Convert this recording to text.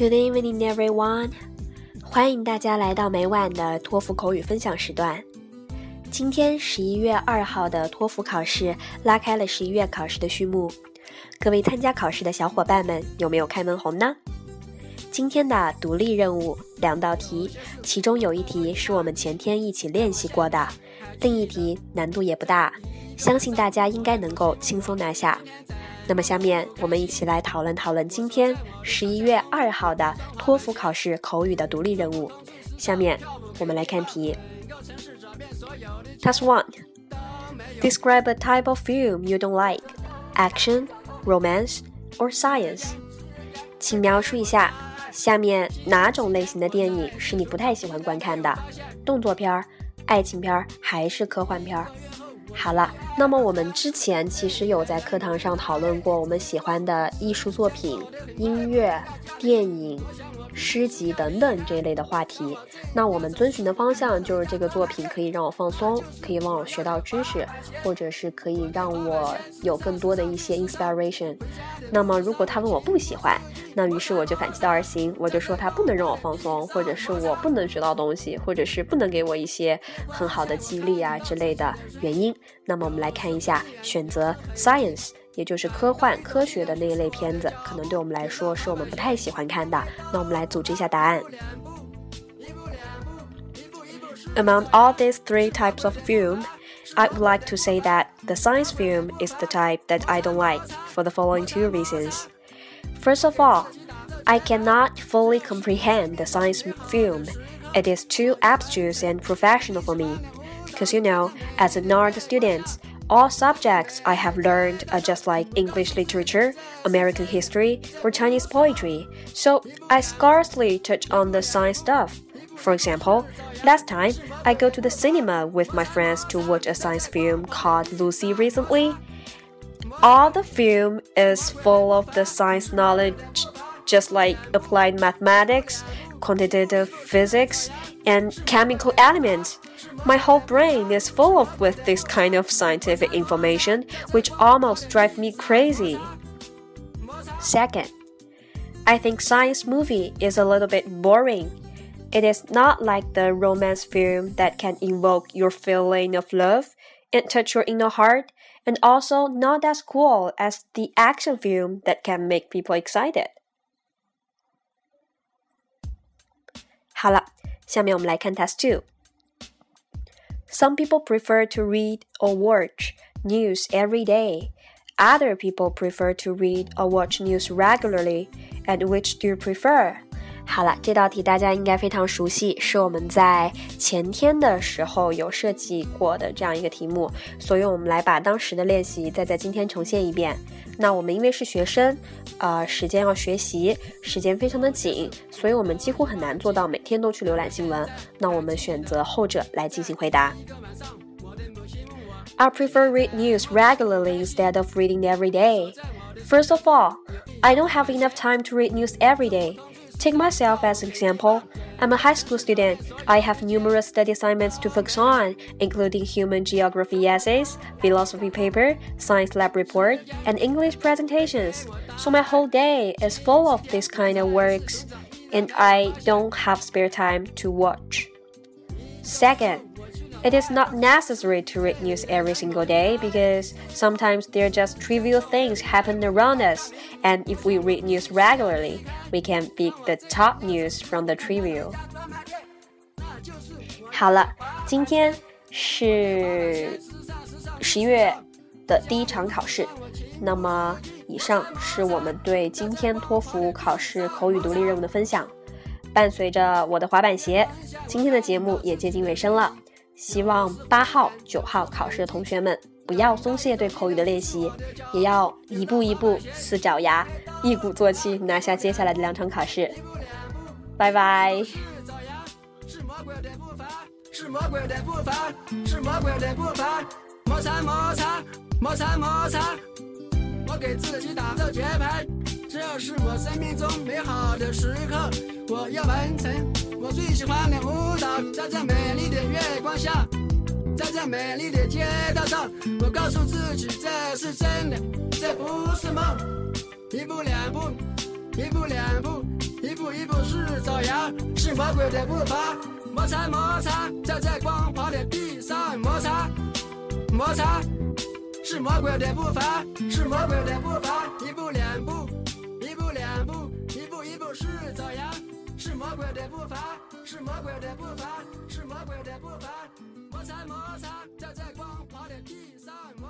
Good evening, everyone！欢迎大家来到每晚的托福口语分享时段。今天十一月二号的托福考试拉开了十一月考试的序幕。各位参加考试的小伙伴们，有没有开门红呢？今天的独立任务两道题，其中有一题是我们前天一起练习过的，另一题难度也不大，相信大家应该能够轻松拿下。那么，下面我们一起来讨论讨论今天十一月二号的托福考试口语的独立任务。下面我们来看题。Task One: Describe a type of film you don't like. Action, romance, or science? 请描述一下下面哪种类型的电影是你不太喜欢观看的？动作片、爱情片还是科幻片？好了，那么我们之前其实有在课堂上讨论过我们喜欢的艺术作品、音乐、电影、诗集等等这一类的话题。那我们遵循的方向就是这个作品可以让我放松，可以让我学到知识，或者是可以让我有更多的一些 inspiration。那么如果他问我不喜欢，那于是我就反其道而行，我就说他不能让我放松，或者是我不能学到东西，或者是不能给我一些很好的激励啊之类的原因。那么我们来看一下，选择 science，也就是科幻、科学的那一类片子，可能对我们来说是我们不太喜欢看的。那我们来组织一下答案。Among all these three types of film, I would like to say that the science film is the type that I don't like for the following two reasons. First of all, I cannot fully comprehend the science film. It is too abstruse and professional for me. Because you know, as an art student, all subjects I have learned are just like English literature, American history, or Chinese poetry, so I scarcely touch on the science stuff. For example, last time I go to the cinema with my friends to watch a science film called Lucy recently. All the film is full of the science knowledge, just like applied mathematics, quantitative physics, and chemical elements. My whole brain is full of with this kind of scientific information, which almost drive me crazy. Second, I think science movie is a little bit boring. It is not like the romance film that can invoke your feeling of love and touch your inner heart, and also not as cool as the action film that can make people excited. 好了，下面我们来看 Test Two。Some people prefer to read or watch news every day. Other people prefer to read or watch news regularly. And which do you prefer? 好了，这道题大家应该非常熟悉，是我们在前天的时候有设计过的这样一个题目，所以我们来把当时的练习再在今天重现一遍。那我们因为是学生，呃，时间要学习，时间非常的紧，所以我们几乎很难做到每天都去浏览新闻。那我们选择后者来进行回答。I prefer read news regularly instead of reading every day. First of all, I don't have enough time to read news every day. Take myself as an example. I'm a high school student. I have numerous study assignments to focus on, including human geography essays, philosophy paper, science lab report, and English presentations. So my whole day is full of this kind of works, and I don't have spare time to watch. Second, it is not necessary to read news every single day because sometimes there are just trivial things happen around us, and if we read news regularly, we can pick the top news from the trivial. 好了，今天是十一月的第一场考试。那么，以上是我们对今天托福考试口语独立任务的分享。伴随着我的滑板鞋，今天的节目也接近尾声了。 希望八号、九号考试的同学们不要松懈对口语的练习，也要一步一步撕脚牙，一鼓作气拿下接下来的两场考试。拜拜。是魔鬼的步伐，是魔鬼的步伐，是魔鬼的步伐，摩擦摩擦摩擦摩擦，我给自己打的节拍，这是我生命中美好的时刻，我要完成。我最喜欢的舞蹈，在这美丽的月光下，在这美丽的街道上，我告诉自己这是真的，这不是梦。一步两步，一步两步，一步一。步是走样，是魔鬼的步伐。摩擦摩擦，走在光滑的地上，摩擦摩擦，是魔鬼的步伐，是魔鬼的步伐。一步两魔鬼的步伐，是魔鬼的步伐，是魔鬼的步伐。摩擦摩擦，站在光滑的地上。摩